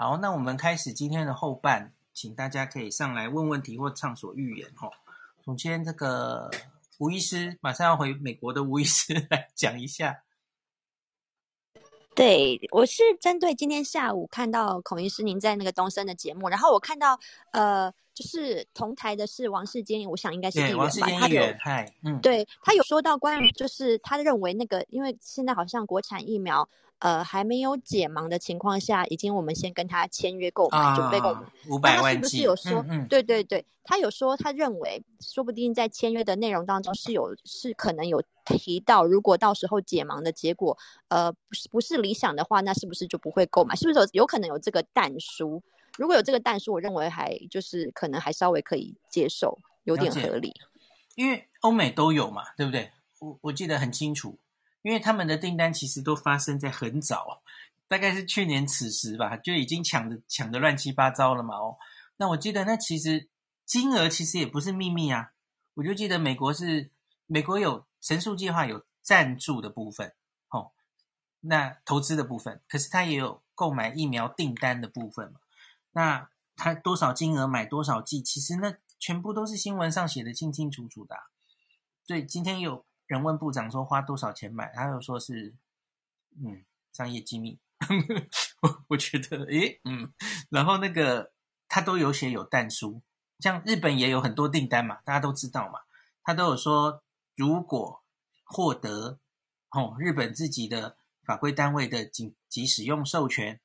好，那我们开始今天的后半，请大家可以上来问问题或畅所欲言哈。首先，这个吴医师马上要回美国的吴医师 来讲一下。对，我是针对今天下午看到孔医师您在那个东森的节目，然后我看到呃，就是同台的是王世坚，我想应该是议员吧，王世坚议员，嗨，嗯，对，他有说到关于就是他认为那个，因为现在好像国产疫苗。呃，还没有解盲的情况下，已经我们先跟他签约购买，准备购买五百万。他是不是有说？嗯，嗯，对对对，他有说，他认为说不定在签约的内容当中是有是可能有提到，如果到时候解盲的结果，呃，不是不是理想的话，那是不是就不会购买？是不是有有可能有这个但书？如果有这个但书，我认为还就是可能还稍微可以接受，有点合理。因为欧美都有嘛，对不对？我我记得很清楚。因为他们的订单其实都发生在很早，大概是去年此时吧，就已经抢的抢的乱七八糟了嘛。哦，那我记得那其实金额其实也不是秘密啊。我就记得美国是美国有神速计划有赞助的部分，哦，那投资的部分，可是他也有购买疫苗订单的部分嘛。那他多少金额买多少剂，其实那全部都是新闻上写的清清楚楚的。所以今天有。人问部长说花多少钱买，他又说是，嗯，商业机密。我我觉得，诶，嗯，然后那个他都有写有但书，像日本也有很多订单嘛，大家都知道嘛，他都有说如果获得哦日本自己的法规单位的紧急使用授权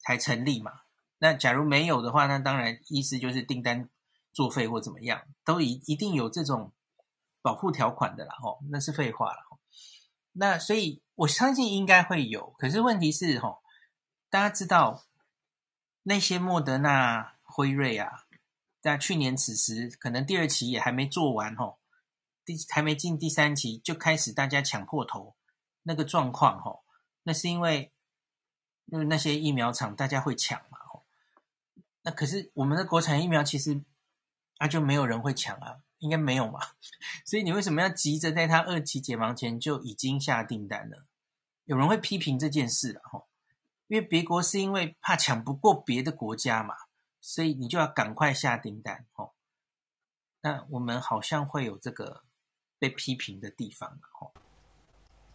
才成立嘛。那假如没有的话，那当然意思就是订单作废或怎么样，都一一定有这种。保护条款的啦，吼，那是废话了，那所以我相信应该会有，可是问题是，吼，大家知道那些莫德纳、辉瑞啊，在去年此时可能第二期也还没做完，吼，第还没进第三期就开始大家抢破头那个状况，吼，那是因为因为那些疫苗厂大家会抢嘛，吼。那可是我们的国产疫苗其实那就没有人会抢啊。应该没有嘛，所以你为什么要急着在他二期解盲前就已经下订单了？有人会批评这件事了吼，因为别国是因为怕抢不过别的国家嘛，所以你就要赶快下订单吼。那我们好像会有这个被批评的地方吼，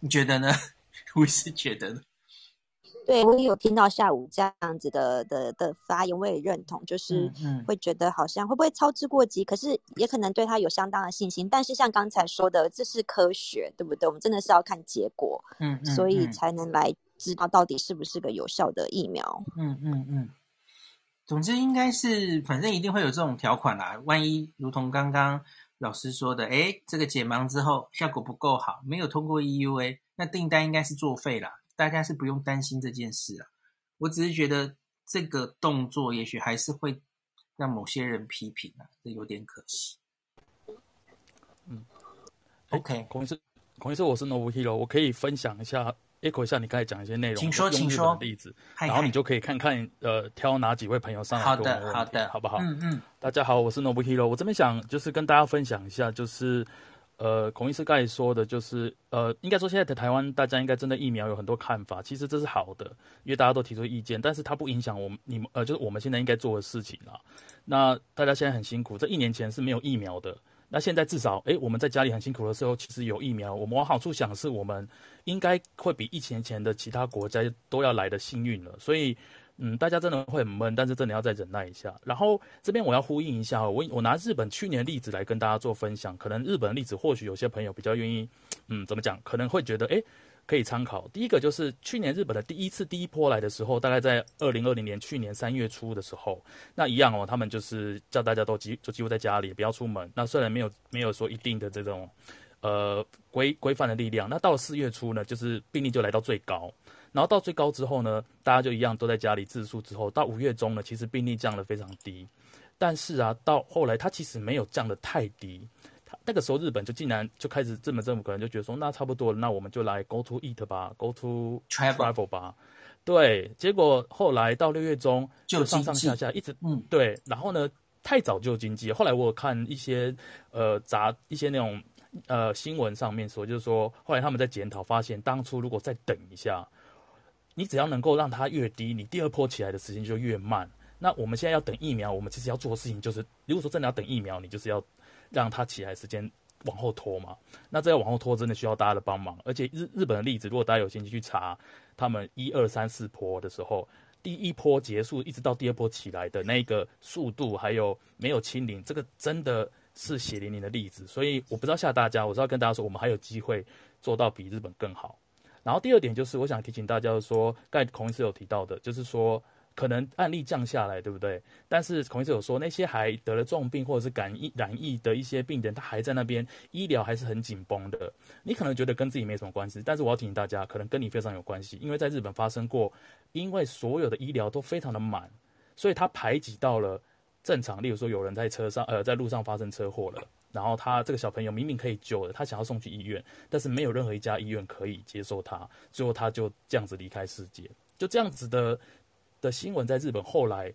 你觉得呢？我是觉得呢。对，我也有听到下午这样子的的的发言，我也认同，就是会觉得好像会不会操之过急，可是也可能对他有相当的信心。但是像刚才说的，这是科学，对不对？我们真的是要看结果，嗯，嗯，所以才能来知道到底是不是个有效的疫苗。嗯嗯嗯。总之应该是，反正一定会有这种条款啦。万一如同刚刚老师说的，诶，这个解盲之后效果不够好，没有通过 EUA，那订单应该是作废了。大家是不用担心这件事啊，我只是觉得这个动作也许还是会让某些人批评啊，这有点可惜。嗯，OK，孔医师，孔医师，我是 Novo Hero，我可以分享一下，echo 一下你刚才讲一些内容，请说，请说例子，然后你就可以看看，呃，挑哪几位朋友上来。好的，好的，好不好？嗯嗯。大家好，我是 Novo Hero，我这边想就是跟大家分享一下，就是。呃，孔医师刚才说的，就是呃，应该说现在的台湾，大家应该针对疫苗有很多看法，其实这是好的，因为大家都提出意见，但是它不影响我们你们呃，就是我们现在应该做的事情啦。那大家现在很辛苦，这一年前是没有疫苗的，那现在至少，诶，我们在家里很辛苦的时候，其实有疫苗，我们往好处想，是我们应该会比疫情前的其他国家都要来的幸运了，所以。嗯，大家真的会很闷，但是真的要再忍耐一下。然后这边我要呼应一下，我我拿日本去年例子来跟大家做分享。可能日本的例子或许有些朋友比较愿意，嗯，怎么讲？可能会觉得，诶，可以参考。第一个就是去年日本的第一次第一波来的时候，大概在二零二零年去年三月初的时候，那一样哦，他们就是叫大家都几就几乎在家里不要出门。那虽然没有没有说一定的这种呃规规范的力量，那到了四月初呢，就是病例就来到最高。然后到最高之后呢，大家就一样都在家里自述。之后到五月中呢，其实病例降得非常低。但是啊，到后来它其实没有降得太低。它那个时候日本就竟然就开始，日本政府可能就觉得说，那差不多了，那我们就来 go to eat 吧，go to travel 吧。对，结果后来到六月中就上上下下一直嗯对，然后呢太早就经济。后来我有看一些呃杂一些那种呃新闻上面说，就是说后来他们在检讨，发现当初如果再等一下。你只要能够让它越低，你第二波起来的时间就越慢。那我们现在要等疫苗，我们其实要做的事情就是，如果说真的要等疫苗，你就是要让它起来时间往后拖嘛。那这要往后拖，真的需要大家的帮忙。而且日日本的例子，如果大家有兴趣去查，他们一二三四波的时候，第一波结束一直到第二波起来的那个速度，还有没有清零，这个真的是血淋淋的例子。所以我不知道吓大家，我是要跟大家说，我们还有机会做到比日本更好。然后第二点就是，我想提醒大家说，刚才孔医师有提到的，就是说可能案例降下来，对不对？但是孔医师有说，那些还得了重病或者是感染染疫的一些病人，他还在那边，医疗还是很紧绷的。你可能觉得跟自己没什么关系，但是我要提醒大家，可能跟你非常有关系，因为在日本发生过，因为所有的医疗都非常的满，所以他排挤到了正常，例如说有人在车上，呃，在路上发生车祸了。然后他这个小朋友明明可以救的，他想要送去医院，但是没有任何一家医院可以接受他，最后他就这样子离开世界。就这样子的的新闻在日本后来，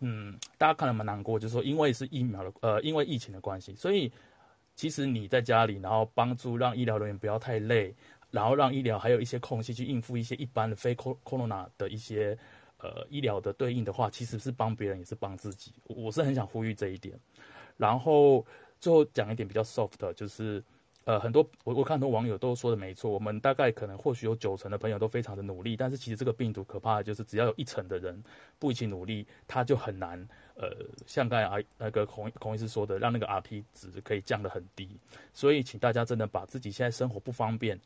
嗯，大家看了蛮难过，就是说因为是疫苗的，呃，因为疫情的关系，所以其实你在家里，然后帮助让医疗人员不要太累，然后让医疗还有一些空隙去应付一些一般的非 corona 的一些呃医疗的对应的话，其实是帮别人也是帮自己。我是很想呼吁这一点，然后。最后讲一点比较 soft 的，就是，呃，很多我我看很多网友都说的没错，我们大概可能或许有九成的朋友都非常的努力，但是其实这个病毒可怕的就是只要有一成的人不一起努力，他就很难，呃，像刚才啊那个孔孔医师说的，让那个 RT 值可以降得很低。所以请大家真的把自己现在生活不方便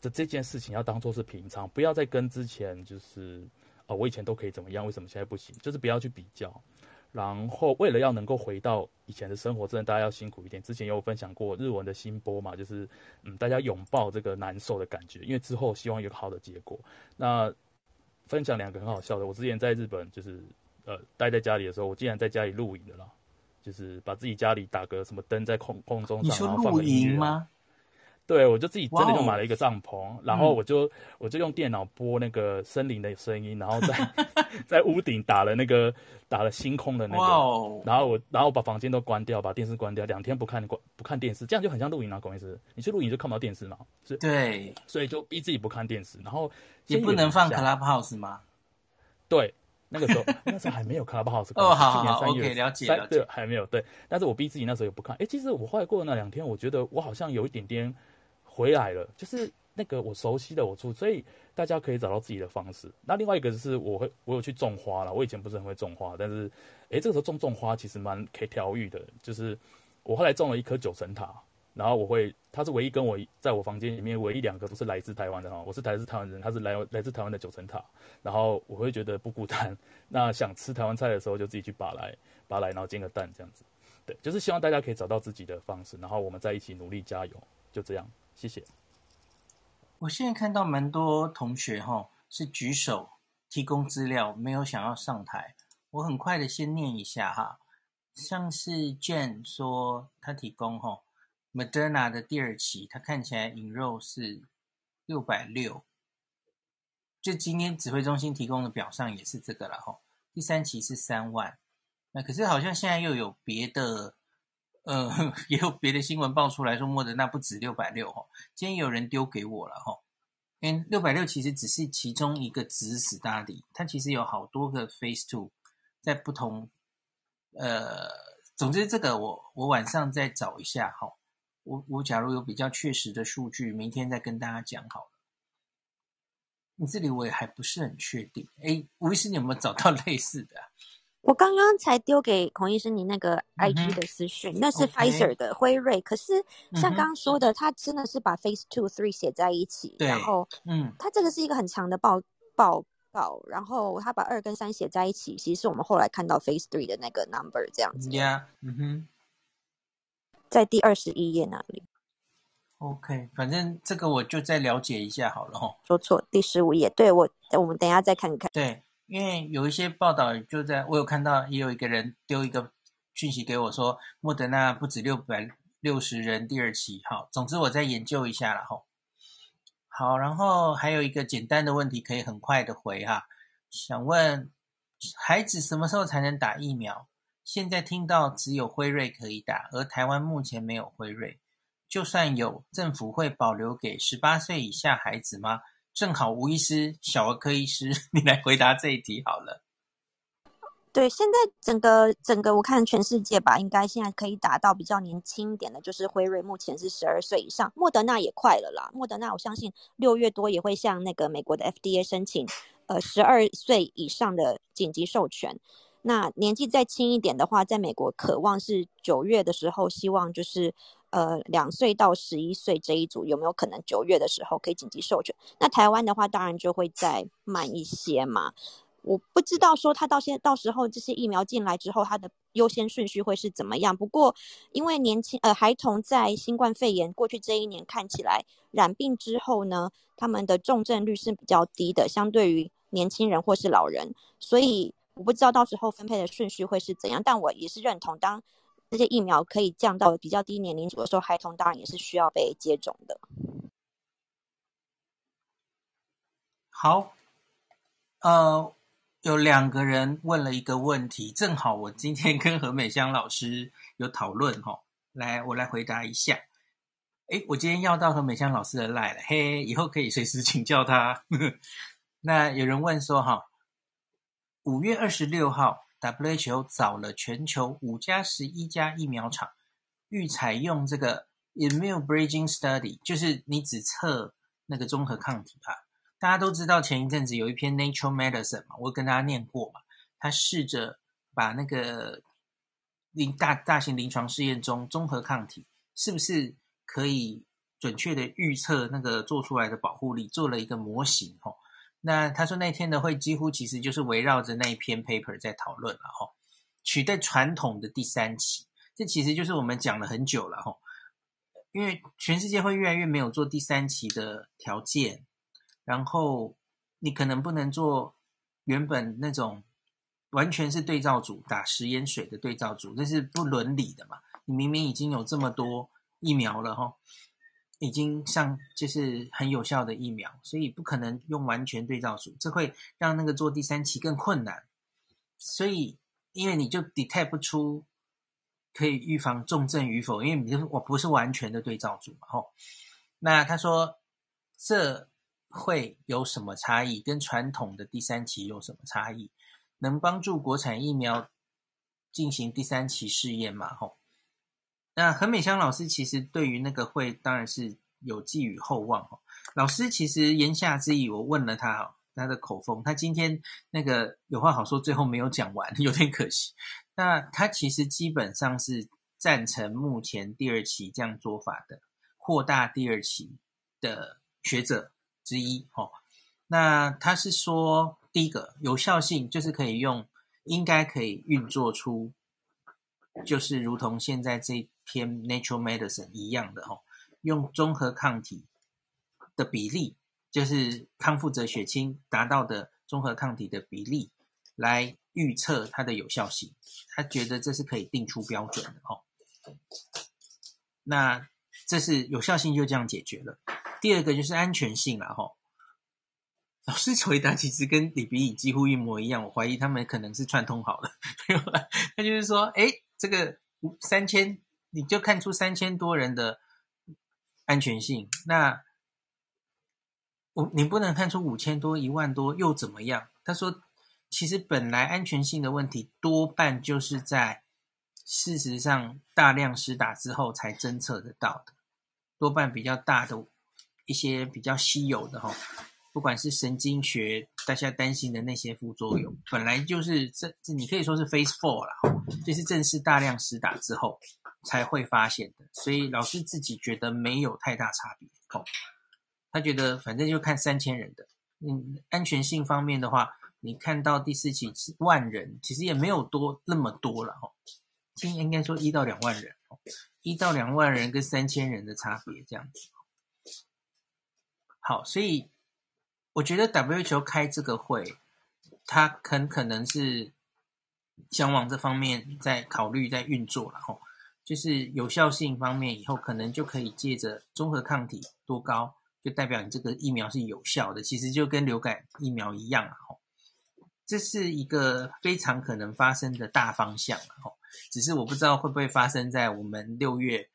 的这件事情要当做是平常，不要再跟之前就是，啊、呃，我以前都可以怎么样，为什么现在不行？就是不要去比较。然后，为了要能够回到以前的生活，真的大家要辛苦一点。之前有分享过日文的新波嘛，就是嗯，大家拥抱这个难受的感觉，因为之后希望有个好的结果。那分享两个很好笑的，我之前在日本就是呃待在家里的时候，我竟然在家里露营的啦，就是把自己家里打个什么灯在空空中上，然后放个音乐吗？对，我就自己真的就买了一个帐篷，wow, 然后我就、嗯、我就用电脑播那个森林的声音，然后在 在屋顶打了那个打了星空的那个，wow, 然后我然后把房间都关掉，把电视关掉，两天不看关不看电视，这样就很像露营啊，公司你去露营就看不到电视嘛，是，对，所以就逼自己不看电视，然后也不能放 Clubhouse 吗？对，那个时候 那时候还没有 Clubhouse，哦，好好好，OK，了解了解，对，还没有对，但是我逼自己那时候也不看，哎，其实我后来过了那两天，我觉得我好像有一点点。回来了，就是那个我熟悉的我住，所以大家可以找到自己的方式。那另外一个就是，我会我有去种花了。我以前不是很会种花，但是，诶，这个时候种种花其实蛮可以调愈的。就是我后来种了一棵九层塔，然后我会，它是唯一跟我在我房间里面唯一两个不是来自台湾的哈，我是来自台湾人，他是来来自台湾的九层塔。然后我会觉得不孤单，那想吃台湾菜的时候就自己去拔来拔来，然后煎个蛋这样子。对，就是希望大家可以找到自己的方式，然后我们在一起努力加油，就这样。谢谢。我现在看到蛮多同学哈是举手提供资料，没有想要上台。我很快的先念一下哈，像是 Jane 说他提供哈 Moderna 的第二期，他看起来引肉是六百六，就今天指挥中心提供的表上也是这个了哈。第三期是三万，那可是好像现在又有别的。呃，也有别的新闻爆出来说，莫德纳不止六百六哈。今天有人丢给我了哈，因六百六其实只是其中一个指使 study，它其实有好多个 phase two，在不同呃，总之这个我我晚上再找一下哈。我我假如有比较确实的数据，明天再跟大家讲好了。你这里我也还不是很确定，哎，吴医师你有没有找到 类似的？我刚刚才丢给孔医生你那个 IG 的私讯，嗯、那是 Pfizer 的辉瑞。可是像刚刚说的，他真的是把 Phase Two、Three 写在一起，然后，嗯，他这个是一个很长的报报告，然后他把二跟三写在一起，其实是我们后来看到 Phase Three 的那个 number 这样子。Yeah，嗯哼，在第二十一页那里。OK，反正这个我就再了解一下好了哈。说错，第十五页，对我，我们等一下再看看。对。因为有一些报道就在我有看到，也有一个人丢一个讯息给我说，莫德纳不止六百六十人第二期，好，总之我再研究一下了吼。好，然后还有一个简单的问题可以很快的回哈，想问孩子什么时候才能打疫苗？现在听到只有辉瑞可以打，而台湾目前没有辉瑞，就算有，政府会保留给十八岁以下孩子吗？正好吴医师、小儿科医师，你来回答这一题好了。对，现在整个整个我看全世界吧，应该现在可以打到比较年轻一点的，就是辉瑞，目前是十二岁以上，莫德纳也快了啦。莫德纳我相信六月多也会向那个美国的 FDA 申请，呃，十二岁以上的紧急授权。那年纪再轻一点的话，在美国渴望是九月的时候，希望就是呃两岁到十一岁这一组有没有可能九月的时候可以紧急授权？那台湾的话，当然就会再慢一些嘛。我不知道说他到现到时候这些疫苗进来之后，它的优先顺序会是怎么样。不过，因为年轻呃孩童在新冠肺炎过去这一年看起来染病之后呢，他们的重症率是比较低的，相对于年轻人或是老人。所以我不知道到时候分配的顺序会是怎样。但我也是认同，当这些疫苗可以降到比较低年龄组的时候，孩童当然也是需要被接种的。好，呃。有两个人问了一个问题，正好我今天跟何美香老师有讨论哈，来我来回答一下。哎，我今天要到何美香老师的赖了，嘿，以后可以随时请教他。那有人问说哈，五月二十六号，WHO 找了全球五加十一家疫苗厂，欲采用这个 immune bridging study，就是你只测那个综合抗体啊。大家都知道，前一阵子有一篇 Nature Medicine 嘛，我跟大家念过嘛。他试着把那个临大大型临床试验中综合抗体是不是可以准确的预测那个做出来的保护力，做了一个模型吼。那他说那天的会几乎其实就是围绕着那一篇 paper 在讨论了吼，取代传统的第三期，这其实就是我们讲了很久了吼，因为全世界会越来越没有做第三期的条件。然后你可能不能做原本那种完全是对照组打食盐水的对照组，这是不伦理的嘛？你明明已经有这么多疫苗了哈，已经上就是很有效的疫苗，所以不可能用完全对照组，这会让那个做第三期更困难。所以因为你就 detect 不出可以预防重症与否，因为你我不是完全的对照组嘛吼。那他说这。会有什么差异？跟传统的第三期有什么差异？能帮助国产疫苗进行第三期试验吗？吼，那何美香老师其实对于那个会当然是有寄予厚望哦。老师其实言下之意，我问了他哦，他的口风，他今天那个有话好说，最后没有讲完，有点可惜。那他其实基本上是赞成目前第二期这样做法的，扩大第二期的学者。之一，哦，那他是说，第一个有效性就是可以用，应该可以运作出，就是如同现在这偏 natural Medicine 一样的，哦，用综合抗体的比例，就是康复者血清达到的综合抗体的比例来预测它的有效性，他觉得这是可以定出标准的，哦，那这是有效性就这样解决了。第二个就是安全性了哈，老师回答其实跟李比乙几乎一模一样，我怀疑他们可能是串通好了。他就是说，哎，这个三千你就看出三千多人的安全性，那我你不能看出五千多、一万多又怎么样？他说，其实本来安全性的问题多半就是在事实上大量施打之后才侦测得到的，多半比较大的。一些比较稀有的哈，不管是神经学，大家担心的那些副作用，本来就是这这你可以说是 phase four 啦，就是正式大量施打之后才会发现的，所以老师自己觉得没有太大差别哦。他觉得反正就看三千人的，嗯，安全性方面的话，你看到第四期是万人，其实也没有多那么多了哈，今应该说一到两万人，一到两万人跟三千人的差别这样子。好，所以我觉得 W 球开这个会，他很可能是想往这方面在考虑、在运作了吼。就是有效性方面，以后可能就可以借着综合抗体多高，就代表你这个疫苗是有效的。其实就跟流感疫苗一样啊吼。这是一个非常可能发生的大方向了吼。只是我不知道会不会发生在我们六月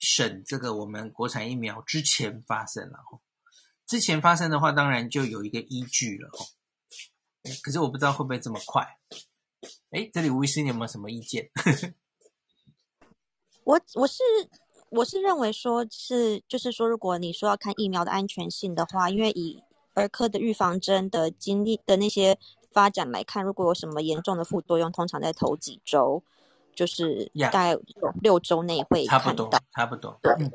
审这个我们国产疫苗之前发生了。之前发生的话，当然就有一个依据了哦。可是我不知道会不会这么快。哎，这里吴医师，你有没有什么意见？我我是我是认为说是就是说，如果你说要看疫苗的安全性的话，因为以儿科的预防针的经历的那些发展来看，如果有什么严重的副作用，通常在头几周，就是大概六周内会看到，差不多。对。嗯、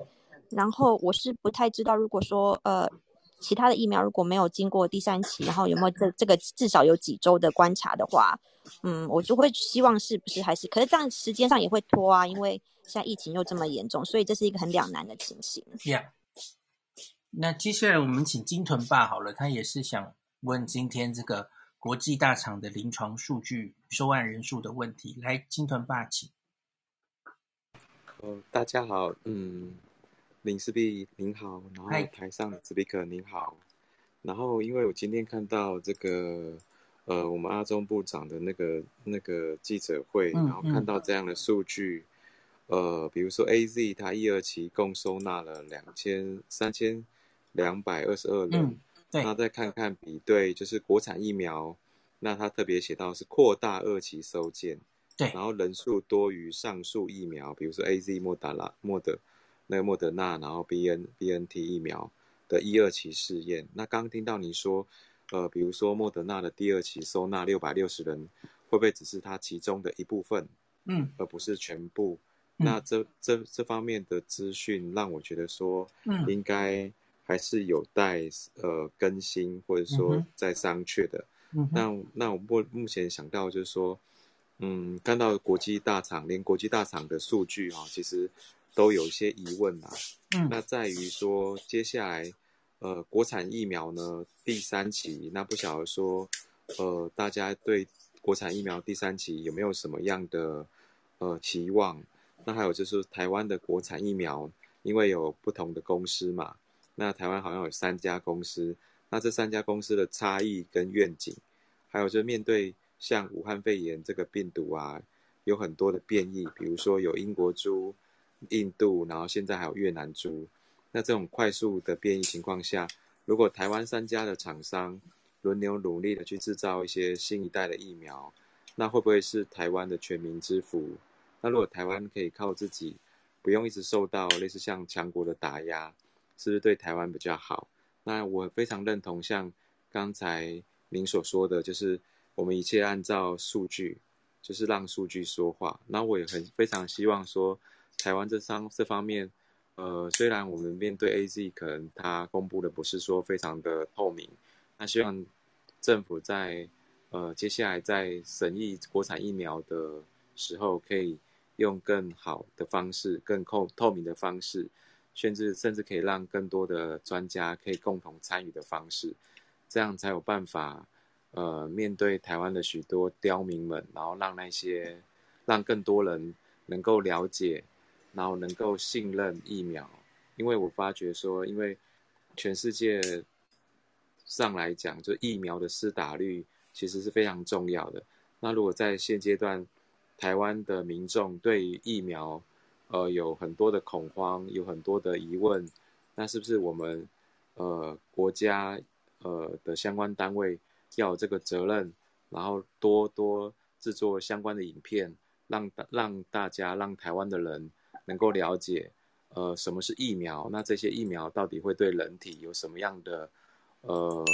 然后我是不太知道，如果说呃。其他的疫苗如果没有经过第三期，然后有没有这这个至少有几周的观察的话，嗯，我就会希望是不是还是，可是这样时间上也会拖啊，因为现在疫情又这么严重，所以这是一个很两难的情形。Yeah. 那接下来我们请金屯爸好了，他也是想问今天这个国际大厂的临床数据收案人数的问题。来，金屯爸，请。哦，大家好，嗯。林氏璧您好，然后台上的 speaker 您好，然后因为我今天看到这个呃我们阿中部长的那个那个记者会，然后看到这样的数据，嗯嗯、呃，比如说 AZ 它一二期共收纳了两千三千两百二十二人，那再看看比对就是国产疫苗，那他特别写到是扩大二期收件，对，然后人数多于上述疫苗，比如说 AZ 莫达拉莫德。那个莫德纳，然后 B N B N T 疫苗的一二期试验，那刚刚听到你说，呃，比如说莫德纳的第二期收纳六百六十人，会不会只是它其中的一部分，嗯，而不是全部？嗯、那这这这方面的资讯让我觉得说，嗯，应该还是有待呃更新或者说再商榷的。嗯、那那我目目前想到就是说，嗯，看到国际大厂，连国际大厂的数据哈、哦，其实。都有一些疑问啊，嗯，那在于说接下来，呃，国产疫苗呢第三期，那不晓得说，呃，大家对国产疫苗第三期有没有什么样的呃期望？那还有就是台湾的国产疫苗，因为有不同的公司嘛，那台湾好像有三家公司，那这三家公司的差异跟愿景，还有就是面对像武汉肺炎这个病毒啊，有很多的变异，比如说有英国株。印度，然后现在还有越南株，那这种快速的变异情况下，如果台湾三家的厂商轮流努力的去制造一些新一代的疫苗，那会不会是台湾的全民之福？那如果台湾可以靠自己，不用一直受到类似像强国的打压，是不是对台湾比较好？那我非常认同像刚才您所说的，就是我们一切按照数据，就是让数据说话。那我也很非常希望说。台湾这方这方面，呃，虽然我们面对 AZ，可能它公布的不是说非常的透明，那希望政府在呃接下来在审议国产疫苗的时候，可以用更好的方式、更透透明的方式，甚至甚至可以让更多的专家可以共同参与的方式，这样才有办法呃面对台湾的许多刁民们，然后让那些让更多人能够了解。然后能够信任疫苗，因为我发觉说，因为全世界上来讲，就疫苗的施打率其实是非常重要的。那如果在现阶段，台湾的民众对于疫苗，呃，有很多的恐慌，有很多的疑问，那是不是我们呃国家呃的相关单位要这个责任，然后多多制作相关的影片，让让大家，让台湾的人。能够了解，呃，什么是疫苗？那这些疫苗到底会对人体有什么样的呃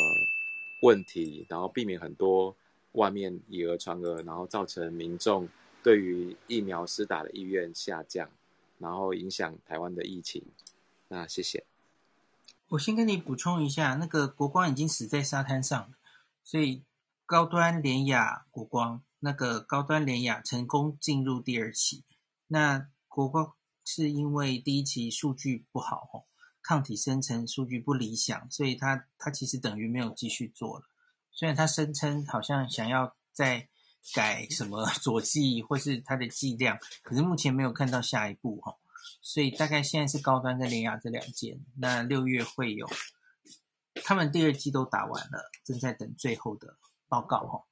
问题？然后避免很多外面以讹传讹，然后造成民众对于疫苗施打的意愿下降，然后影响台湾的疫情。那谢谢。我先跟你补充一下，那个国光已经死在沙滩上，所以高端联雅国光那个高端联雅成功进入第二期，那国光。是因为第一期数据不好哦，抗体生成数据不理想，所以他他其实等于没有继续做了。虽然他声称好像想要再改什么 佐剂或是它的剂量，可是目前没有看到下一步哈。所以大概现在是高端跟联亚这两间，那六月会有他们第二季都打完了，正在等最后的报告哈，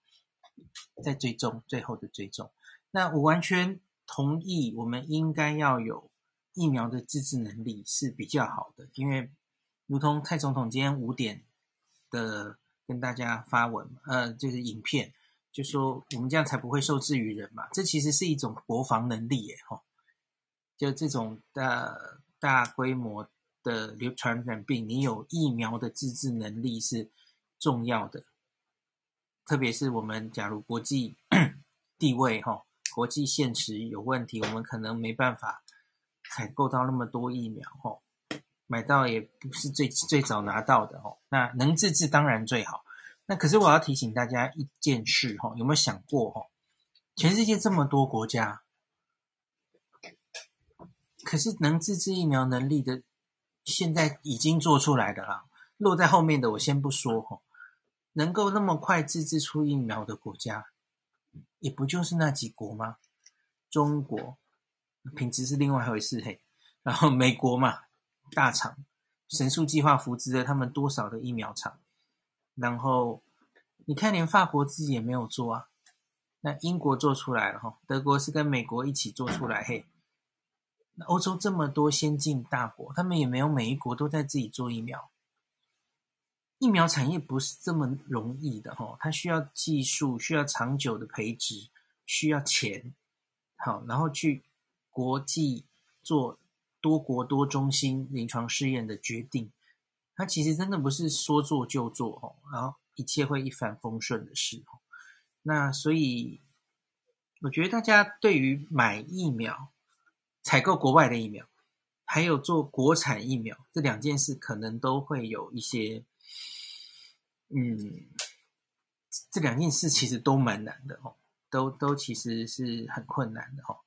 在追踪最后的追踪。那我完全。同意，我们应该要有疫苗的自制能力是比较好的，因为如同蔡总统今天五点的跟大家发文，呃，就是影片，就说我们这样才不会受制于人嘛。这其实是一种国防能力耶，吼，就这种大大规模的流传染病，你有疫苗的自制能力是重要的。特别是我们假如国际 地位哈，国际现实有问题，我们可能没办法采购到那么多疫苗哦，买到也不是最最早拿到的哦。那能自制当然最好。那可是我要提醒大家一件事哈，有没有想过哦？全世界这么多国家，可是能自制疫苗能力的，现在已经做出来的啦，落在后面的我先不说哈。能够那么快自制出疫苗的国家，也不就是那几国吗？中国品质是另外一回事嘿。然后美国嘛，大厂神速计划扶植了他们多少的疫苗厂？然后你看，连法国自己也没有做啊。那英国做出来了哈，德国是跟美国一起做出来嘿。那欧洲这么多先进大国，他们也没有每一国都在自己做疫苗。疫苗产业不是这么容易的哈，它需要技术，需要长久的培植，需要钱，好，然后去国际做多国多中心临床试验的决定，它其实真的不是说做就做哦，然后一切会一帆风顺的事。那所以我觉得大家对于买疫苗、采购国外的疫苗，还有做国产疫苗这两件事，可能都会有一些。嗯，这两件事其实都蛮难的哦，都都其实是很困难的哦。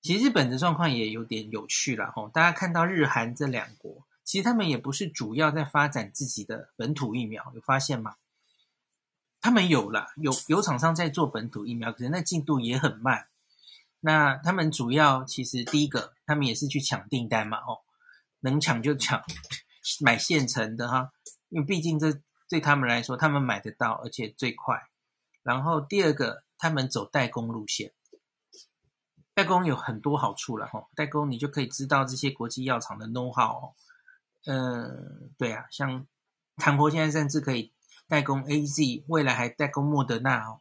其实日本的状况也有点有趣了哦。大家看到日韩这两国，其实他们也不是主要在发展自己的本土疫苗，有发现吗？他们有了，有有厂商在做本土疫苗，可是那进度也很慢。那他们主要其实第一个，他们也是去抢订单嘛哦，能抢就抢，买现成的哈，因为毕竟这。对他们来说，他们买得到，而且最快。然后第二个，他们走代工路线。代工有很多好处了哈，代工你就可以知道这些国际药厂的 know how。嗯，对啊，像韩国现在甚至可以代工 AZ，未来还代工莫德纳哦。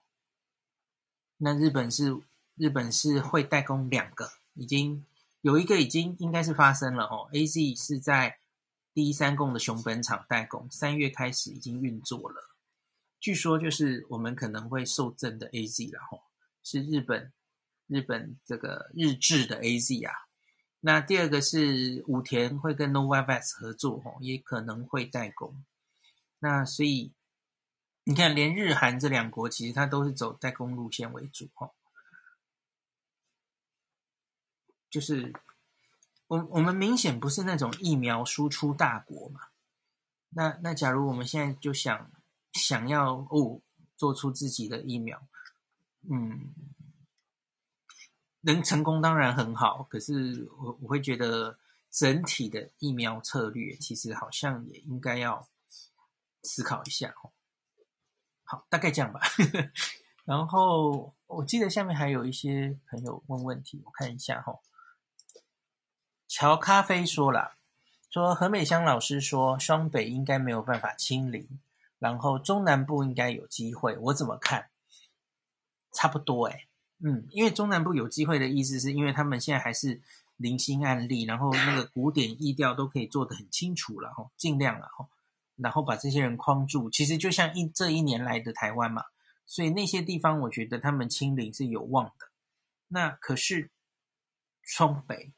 那日本是日本是会代工两个，已经有一个已经应该是发生了哦，AZ 是在。第一三共的熊本厂代工，三月开始已经运作了。据说就是我们可能会受赠的 AZ 然后是日本日本这个日制的 AZ 啊。那第二个是武田会跟 Novavax 合作哦，也可能会代工。那所以你看，连日韩这两国其实它都是走代工路线为主哦，就是。我我们明显不是那种疫苗输出大国嘛，那那假如我们现在就想想要哦做出自己的疫苗，嗯，能成功当然很好，可是我我会觉得整体的疫苗策略其实好像也应该要思考一下哦。好，大概这样吧。然后我记得下面还有一些朋友问问题，我看一下哈。乔咖啡说了，说何美香老师说双北应该没有办法清零，然后中南部应该有机会。我怎么看？差不多诶，嗯，因为中南部有机会的意思是因为他们现在还是零星案例，然后那个古典疫调都可以做得很清楚了哈，尽量了哈，然后把这些人框住。其实就像一这一年来的台湾嘛，所以那些地方我觉得他们清零是有望的。那可是双北。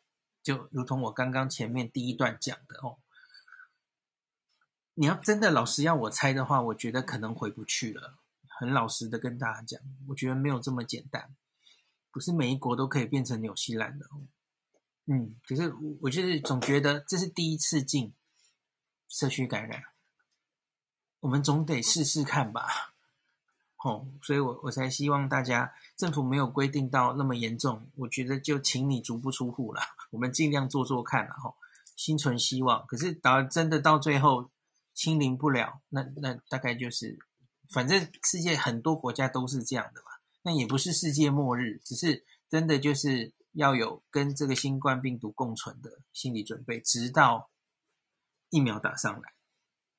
就如同我刚刚前面第一段讲的哦，你要真的老实要我猜的话，我觉得可能回不去了。很老实的跟大家讲，我觉得没有这么简单，不是每一国都可以变成纽西兰的哦。嗯，可是我就是总觉得这是第一次进社区感染，我们总得试试看吧。哦，所以我我才希望大家政府没有规定到那么严重，我觉得就请你足不出户了。我们尽量做做看，然后心存希望。可是到真的到最后清零不了，那那大概就是，反正世界很多国家都是这样的嘛。那也不是世界末日，只是真的就是要有跟这个新冠病毒共存的心理准备，直到疫苗打上来。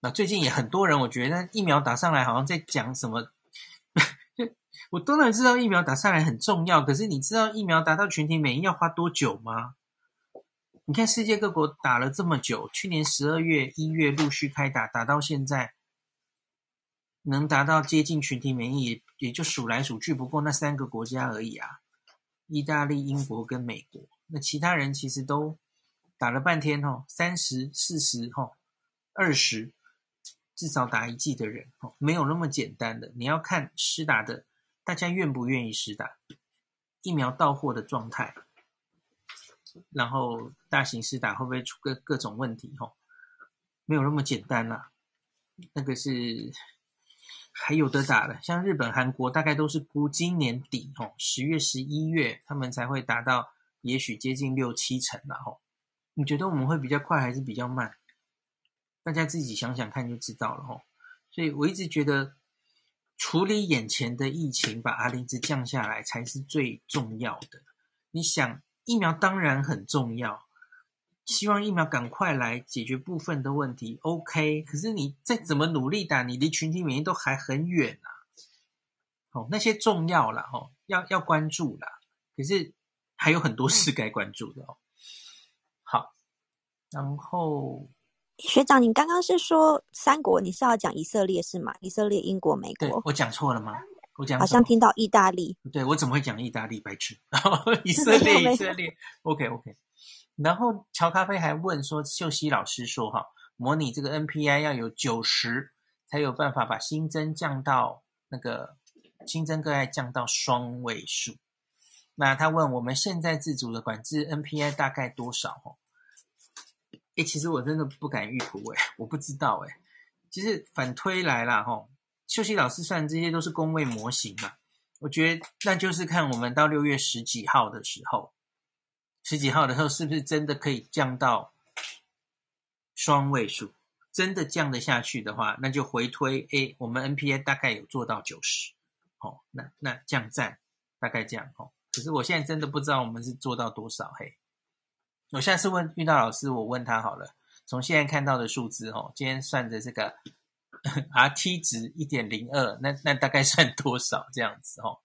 那最近也很多人，我觉得疫苗打上来好像在讲什么。我当然知道疫苗打上来很重要，可是你知道疫苗达到群体免疫要花多久吗？你看世界各国打了这么久，去年十二月、一月陆续开打，打到现在能达到接近群体免疫，也也就数来数去不过那三个国家而已啊，意大利、英国跟美国。那其他人其实都打了半天哦，三十、四十、哈、二十，至少打一剂的人哦，没有那么简单的。你要看施打的。大家愿不愿意施打疫苗到货的状态，然后大型施打会不会出各各种问题？吼，没有那么简单啦。那个是还有得打的，像日本、韩国大概都是估今年底，吼，十月、十一月他们才会达到，也许接近六七成了，吼。你觉得我们会比较快还是比较慢？大家自己想想看就知道了，吼。所以我一直觉得。处理眼前的疫情，把阿林值降下来才是最重要的。你想，疫苗当然很重要，希望疫苗赶快来解决部分的问题。OK，可是你再怎么努力打，你离群体免疫都还很远啊。哦，那些重要了哦，要要关注啦。可是还有很多事该关注的哦。好，然后。学长，你刚刚是说三国，你是要讲以色列是吗？以色列、英国、美国，我讲错了吗？我讲好像听到意大利，对，我怎么会讲意大利？白痴！以色列，以色列，OK OK。然后乔咖啡还问说，秀熙老师说哈，模拟这个 NPI 要有九十，才有办法把新增降到那个新增个案降到双位数。那他问我们现在自主的管制 NPI 大概多少？哈？哎，其实我真的不敢预估，哎，我不知道，哎，其实反推来啦，吼，秀熙老师算这些都是公位模型嘛，我觉得那就是看我们到六月十几号的时候，十几号的时候是不是真的可以降到双位数，真的降得下去的话，那就回推，哎，我们 NPA 大概有做到九十，哦，那那降战大概这样，哦，可是我现在真的不知道我们是做到多少，嘿。我下次问遇到老师，我问他好了。从现在看到的数字，哦，今天算的这个 RT 值一点零二，那那大概算多少这样子，哦？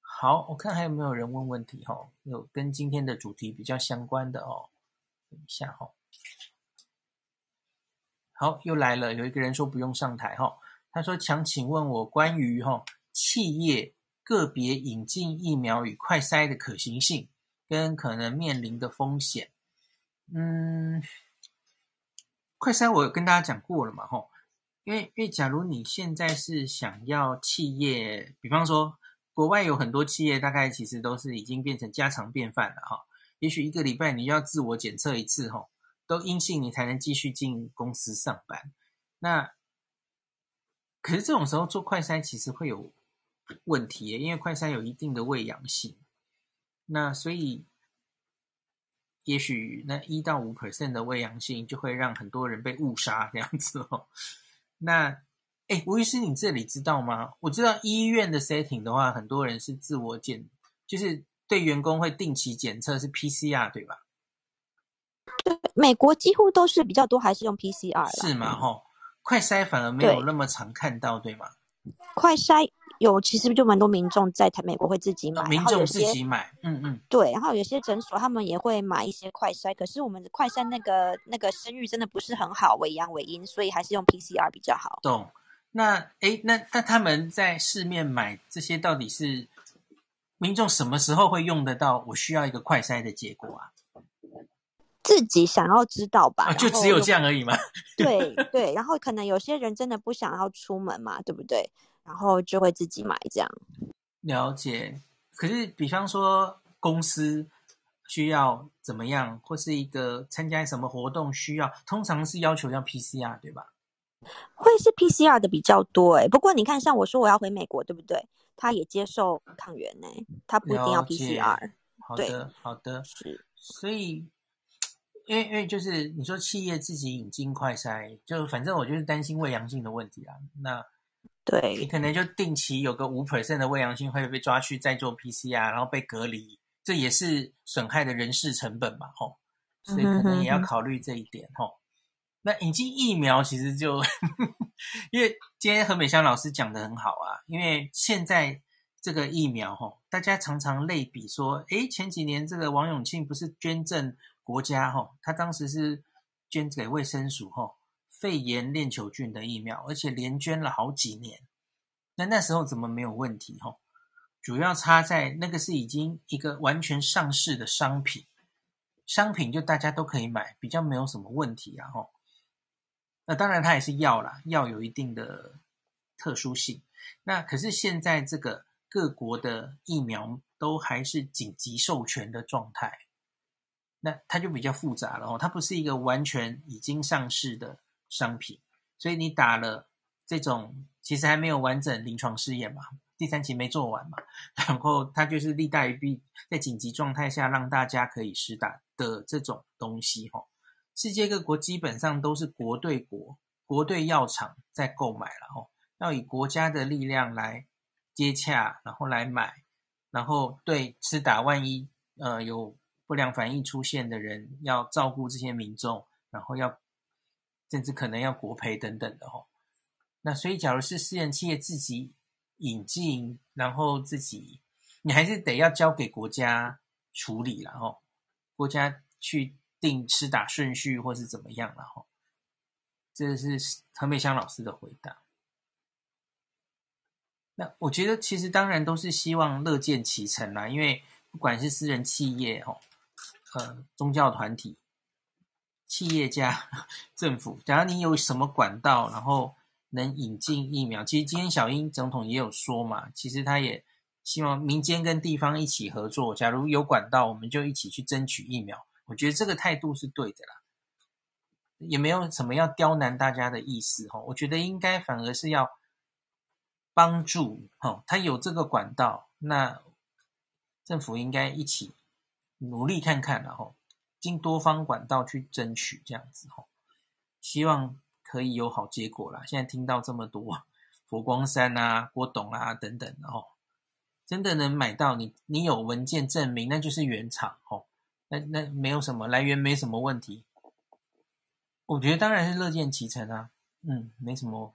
好，我看还有没有人问问题，哦，有跟今天的主题比较相关的哦。等一下，哦，好，又来了，有一个人说不用上台，哈，他说想请问我关于哈企业个别引进疫苗与快筛的可行性。跟可能面临的风险，嗯，快筛我有跟大家讲过了嘛，吼，因为因为假如你现在是想要企业，比方说国外有很多企业，大概其实都是已经变成家常便饭了，哈，也许一个礼拜你要自我检测一次，吼，都阴性你才能继续进公司上班，那可是这种时候做快筛其实会有问题，因为快筛有一定的伪阳性。那所以，也许那一到五 percent 的伪阳性就会让很多人被误杀这样子哦。那，哎，吴医师，你这里知道吗？我知道医院的 setting 的话，很多人是自我检，就是对员工会定期检测是 PCR 对吧？对，美国几乎都是比较多还是用 PCR 是吗？吼，快筛反而没有那么常看到，对，对吗？快筛。有，其实就蛮多民众在台美国会自己买，民众自己买，嗯嗯，对，然后有些诊所他们也会买一些快筛，可是我们的快筛那个那个声誉真的不是很好，伪阳伪阴，所以还是用 PCR 比较好。懂？那哎，那那他们在市面买这些，到底是民众什么时候会用得到？我需要一个快筛的结果啊？自己想要知道吧？啊，就只有这样而已嘛？对对，然后可能有些人真的不想要出门嘛，对不对？然后就会自己买这样。了解。可是，比方说公司需要怎么样，或是一个参加什么活动需要，通常是要求要 PCR 对吧？会是 PCR 的比较多哎。不过你看，像我说我要回美国，对不对？他也接受抗原呢，他不一定要 PCR。好的，好的。是。所以，因为因为就是你说企业自己引进快筛，就反正我就是担心伪阳性的问题啊。那对，你可能就定期有个五 percent 的伪阳性会被抓去再做 PCR，然后被隔离，这也是损害的人事成本嘛，吼，所以可能也要考虑这一点，吼。那引进疫苗其实就，因为今天何美香老师讲的很好啊，因为现在这个疫苗吼，大家常常类比说，诶，前几年这个王永庆不是捐赠国家吼，他当时是捐给卫生署哈，肺炎链球菌的疫苗，而且连捐了好几年，那那时候怎么没有问题哈？主要差在那个是已经一个完全上市的商品。商品就大家都可以买，比较没有什么问题啊吼。那当然它也是药啦，药有一定的特殊性。那可是现在这个各国的疫苗都还是紧急授权的状态，那它就比较复杂了哦。它不是一个完全已经上市的商品，所以你打了这种其实还没有完整临床试验嘛。第三期没做完嘛，然后它就是利大于弊，在紧急状态下让大家可以施打的这种东西哈。世界各国基本上都是国对国、国对药厂在购买了哈，要以国家的力量来接洽，然后来买，然后对施打万一呃有不良反应出现的人，要照顾这些民众，然后要甚至可能要国赔等等的哦。那所以，假如是私人企业自己。引进，然后自己，你还是得要交给国家处理，然后国家去定施打顺序或是怎么样，然后这是何美香老师的回答。那我觉得其实当然都是希望乐见其成啦，因为不管是私人企业哦，呃，宗教团体、企业家、政府，假如你有什么管道，然后。能引进疫苗，其实今天小英总统也有说嘛，其实他也希望民间跟地方一起合作，假如有管道，我们就一起去争取疫苗。我觉得这个态度是对的啦，也没有什么要刁难大家的意思哈。我觉得应该反而是要帮助哈，他有这个管道，那政府应该一起努力看看，然后经多方管道去争取这样子哈，希望。可以有好结果啦！现在听到这么多佛光山啊、郭董啊等等，哦，真的能买到你，你有文件证明，那就是原厂哦。那那没有什么来源，没什么问题。我觉得当然是乐见其成啊，嗯，没什么，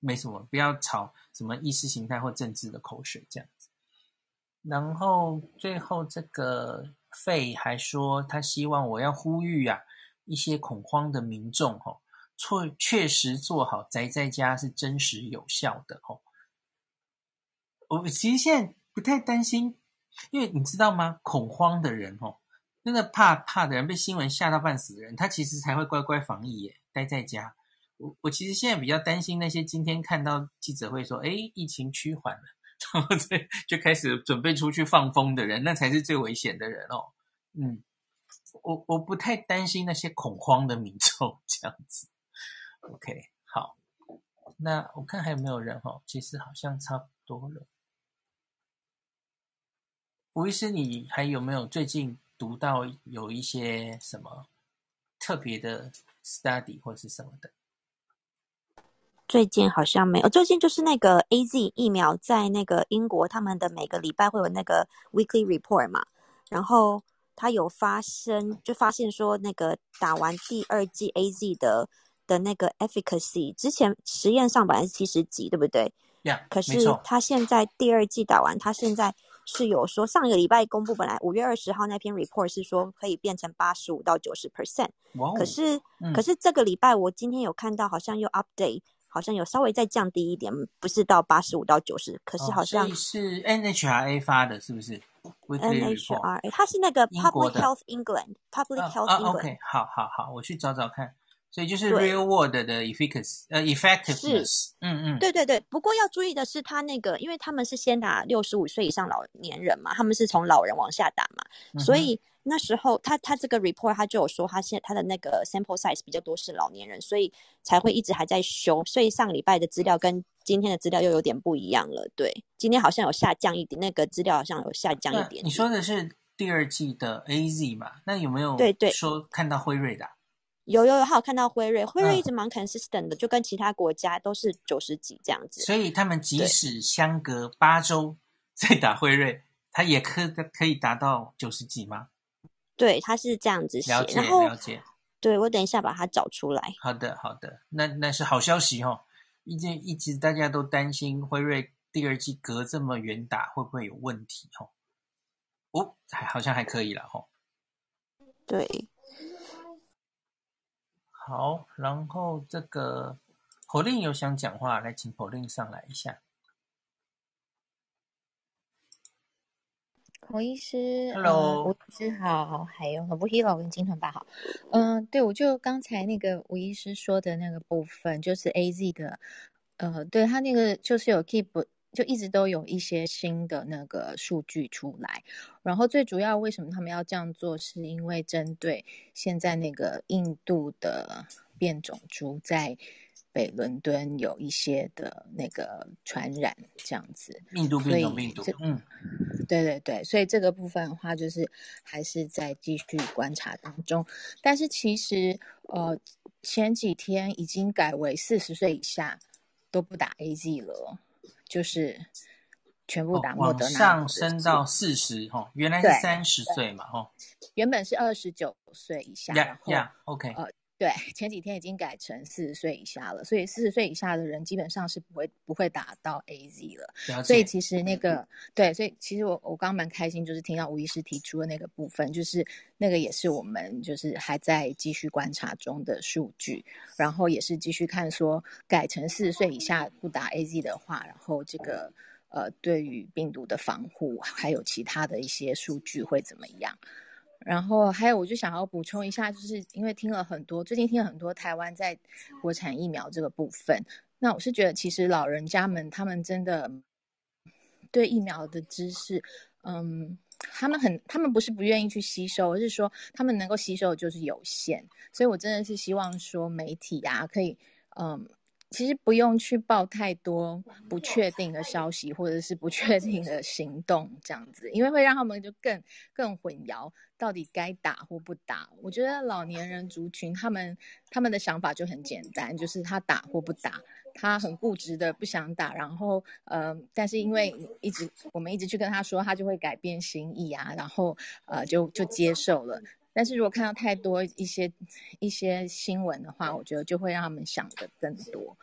没什么，不要炒什么意识形态或政治的口水这样子。然后最后这个费还说，他希望我要呼吁啊，一些恐慌的民众，哦确，确实做好宅在家是真实有效的哦。我其实现在不太担心，因为你知道吗？恐慌的人哦，真的怕怕的人，被新闻吓到半死的人，他其实才会乖乖防疫耶，待在家。我我其实现在比较担心那些今天看到记者会说，哎，疫情趋缓了，然后就就开始准备出去放风的人，那才是最危险的人哦。嗯，我我不太担心那些恐慌的民众 这样子。OK，好，那我看还有没有人哈？其实好像差不多了。吴医师，你还有没有最近读到有一些什么特别的 study 或是什么的？最近好像没有，最近就是那个 AZ 疫苗在那个英国，他们的每个礼拜会有那个 weekly report 嘛，然后他有发生，就发现说那个打完第二剂 AZ 的。的那个 efficacy 之前实验上本来是七十几，对不对？Yeah, 可是他现在第二剂打完，他现在是有说上一个礼拜公布，本来五月二十号那篇 report 是说可以变成八十五到九十 percent。可是、嗯、可是这个礼拜我今天有看到，好像又 update，好像有稍微再降低一点，不是到八十五到九十，可是好像、哦、是 NHRA 发的，是不是？NHRA，它是那个 Public Health England，Public Health England。OK，好好好，我去找找看。所以就是 real world 的 efficacy，呃，effectiveness，嗯嗯，对对对。不过要注意的是，他那个，因为他们是先打六十五岁以上老年人嘛，他们是从老人往下打嘛，嗯、所以那时候他他这个 report 他就有说，他现他的那个 sample size 比较多是老年人，所以才会一直还在修。所以上礼拜的资料跟今天的资料又有点不一样了。对，今天好像有下降一点，那个资料好像有下降一点点。你说的是第二季的 AZ 嘛？那有没有对对说看到辉瑞的？有有有，还有看到辉瑞，辉瑞一直蛮 consistent 的，嗯，就跟其他国家都是九十几这样子。所以他们即使相隔八周再打辉瑞，他也可可以达到九十几吗？对，他是这样子写。了解，然后了解。对，我等一下把它找出来。好的，好的，那那是好消息哦。一直一直大家都担心辉瑞第二季隔这么远打会不会有问题哦？哦，还好像还可以了哦。对，好，然后这个 Pauline 有想讲话，来请 Pauline 上来一下。孔医师，Hello，吴医师好，还有不 Hello 跟金团爸好，嗯、呃，对，我就刚才那个吴医师说的那个部分，就是 AZ 的，呃，对他那个就是有 keep，就一直都有一些新的那个数据出来，然后最主要为什么他们要这样做，是因为针对现在那个印度的变种株在。北伦敦有一些的那个传染这样子，印度变种病毒，嗯，对对对，所以这个部分的话，就是还是在继续观察当中。但是其实，呃，前几天已经改为四十岁以下都不打 AZ 了，就是全部打莫德纳，哦、上升到四十哈，原来是三十岁嘛，哈，原本是二十九岁以下，呀呀，OK，呃。对，前几天已经改成四十岁以下了，所以四十岁以下的人基本上是不会不会打到 AZ 了。了。所以其实那个对，所以其实我我刚刚蛮开心，就是听到吴医师提出的那个部分，就是那个也是我们就是还在继续观察中的数据，然后也是继续看说改成四十岁以下不打 AZ 的话，然后这个呃对于病毒的防护还有其他的一些数据会怎么样。然后还有，我就想要补充一下，就是因为听了很多，最近听了很多台湾在国产疫苗这个部分，那我是觉得其实老人家们他们真的对疫苗的知识，嗯，他们很，他们不是不愿意去吸收，而是说他们能够吸收的就是有限，所以我真的是希望说媒体啊，可以，嗯。其实不用去报太多不确定的消息，或者是不确定的行动这样子，因为会让他们就更更混淆到底该打或不打。我觉得老年人族群他们他们的想法就很简单，就是他打或不打，他很固执的不想打，然后呃，但是因为一直我们一直去跟他说，他就会改变心意啊，然后呃就就接受了。但是如果看到太多一些一些新闻的话，我觉得就会让他们想的更多。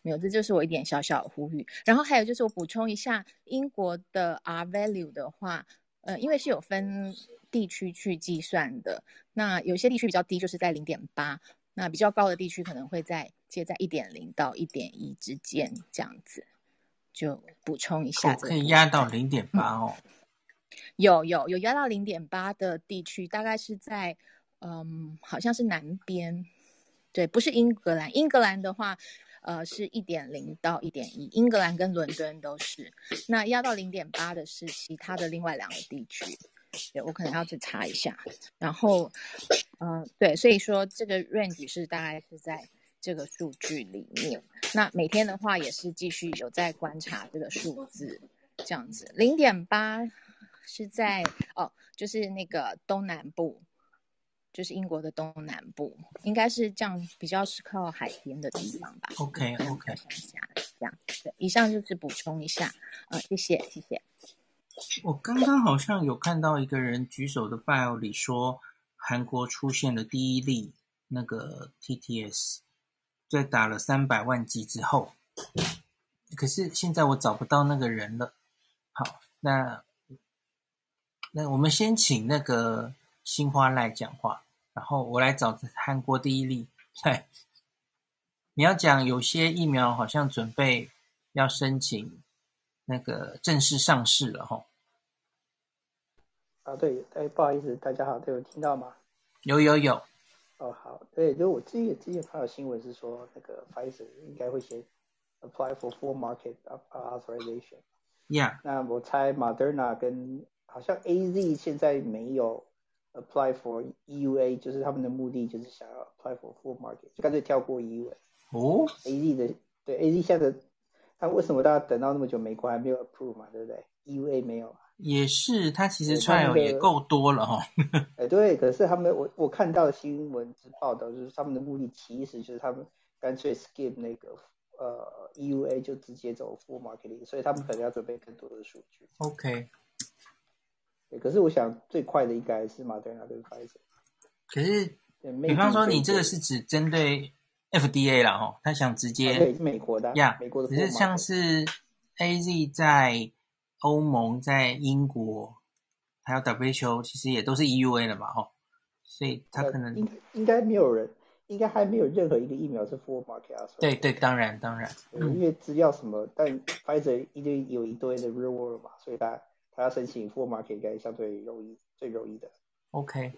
没有，这就是我一点小小的呼吁。然后还有就是我补充一下，英国的 R value 的话，呃，因为是有分地区去计算的，那有些地区比较低，就是在零点八，那比较高的地区可能会在介在一点零到一点一之间这样子，就补充一下。可以压到零点八哦。嗯有有有压到零点八的地区，大概是在嗯，好像是南边，对，不是英格兰。英格兰的话，呃，是一点零到一点一，英格兰跟伦敦都是。那压到零点八的是其他的另外两个地区，对，我可能要去查一下。然后，嗯、对，所以说这个 range 是大概是在这个数据里面。那每天的话也是继续有在观察这个数字，这样子，零点八。是在哦，就是那个东南部，就是英国的东南部，应该是这样，比较是靠海边的地方吧。OK OK，这样对。以上就是补充一下，嗯，谢谢谢谢。我刚刚好像有看到一个人举手的 file 里说，韩国出现了第一例那个 TTS，在打了三百万剂之后，可是现在我找不到那个人了。好，那。那我们先请那个新花来讲话，然后我来找韩国第一例。对，你要讲有些疫苗好像准备要申请那个正式上市了哈。啊，对，哎，不好意思，大家好，都有听到吗？有有有。哦，好，对，就我之前之前看到新闻是说，那个 Pfizer 应该会先 apply for full market authorization。Yeah。那我猜 Moderna 跟好像 A Z 现在没有 apply for E U A，就是他们的目的就是想要 apply for full market，就干脆跳过 E U A。哦，A Z 的对 A Z 现在的，那为什么大家等到那么久，美国还没有 approve 嘛，对不对？E U A 没有。也是，他其实 trial 也够多了哈。哎，对，可是他们我我看到新闻报道就是他们的目的其实就是他们干脆 skip 那个呃 E U A 就直接走 full marketing，所以他们可能要准备更多的数据。OK。可是我想最快的应该是 Moderna 跟 Pfizer。可是比方说，你这个是指针对 FDA 啦，哈，他想直接对美国的呀，美国的，只是像是 AZ 在欧盟、在英国，还有 WHO，其实也都是 EUA 了嘛，哈，所以他可能应应该没有人，应该还没有任何一个疫苗是 full market 啊。对对，当然当然，因为资料什么，但 Pfizer 一堆有一堆的 real world 嘛，所以他他要申请 full market 应该相对容易，最容易的。OK。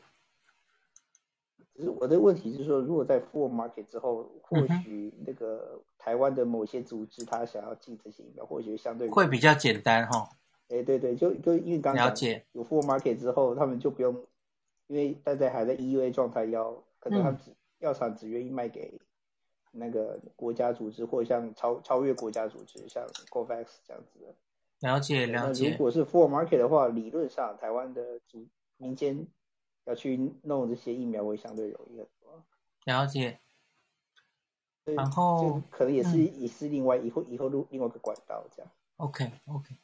只是我的问题是说，如果在 full market 之后，或许那个台湾的某些组织他想要进这些疫苗，或许相对会比较简单哈。哎，对对，就就因为刚了解有 full market 之后，他们就不用，因为大家还在 EUA 状态要，要可能他只、嗯、药厂只愿意卖给那个国家组织，或像超超越国家组织，像 COVAX 这样子的。了解了解。如果是 for market 的话，理论上台湾的主民间。要去弄这些疫苗会相对容易很多。了解。然后可能也是、嗯、也是另外以后以后路另外一个管道这样。OK OK。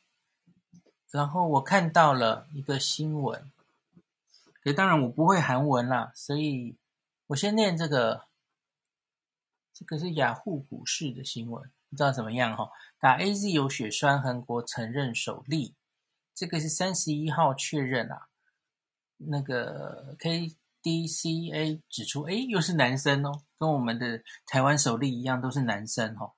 然后我看到了一个新闻，可当然我不会韩文啦，所以我先念这个。这个是雅虎股市的新闻，不知道怎么样哈、哦。打 AZ 有血栓，韩国承认首例。这个是三十一号确认啊。那个 KDCA 指出，哎，又是男生哦，跟我们的台湾首例一样，都是男生哦。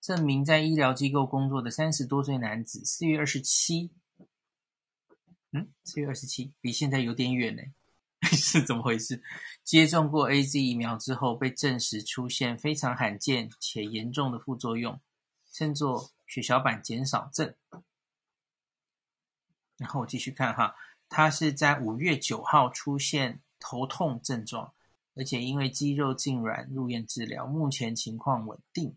这名在医疗机构工作的三十多岁男子，四月二十七，嗯，四月二十七，比现在有点远呢，是怎么回事？接种过 AZ 疫苗之后，被证实出现非常罕见且严重的副作用，称作血小板减少症。然后我继续看哈。他是在五月九号出现头痛症状，而且因为肌肉痉挛入院治疗，目前情况稳定。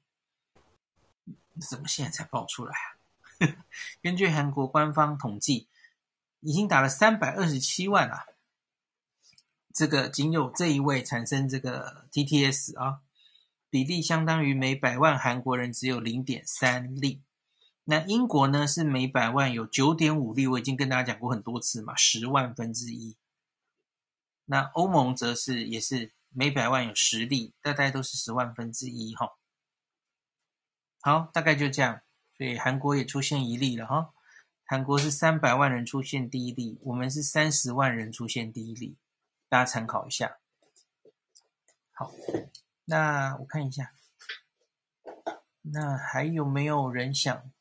怎么现在才爆出来啊？根据韩国官方统计，已经打了三百二十七万啊，这个仅有这一位产生这个 TTS 啊，比例相当于每百万韩国人只有零点三例。那英国呢，是每百万有九点五例，我已经跟大家讲过很多次嘛，十万分之一。那欧盟则是也是每百万有十例，大概都是十万分之一哈。好，大概就这样。所以韩国也出现一例了哈。韩国是三百万人出现第一例，我们是三十万人出现第一例，大家参考一下。好，那我看一下，那还有没有人想？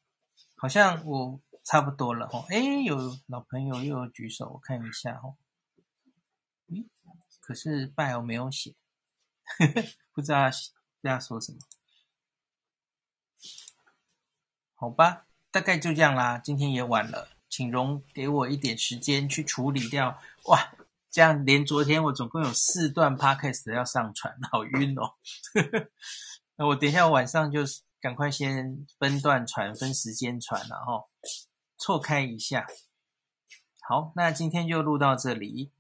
好像我差不多了哈，哎，有老朋友又有举手，我看一下哦。咦，可是 bio 没有写，呵呵，不知道大家说什么？好吧，大概就这样啦。今天也晚了，请容给我一点时间去处理掉。哇，这样连昨天我总共有四段 podcast 要上传，好晕哦。那我等一下晚上就。赶快先分段传，分时间传，然后错开一下。好，那今天就录到这里。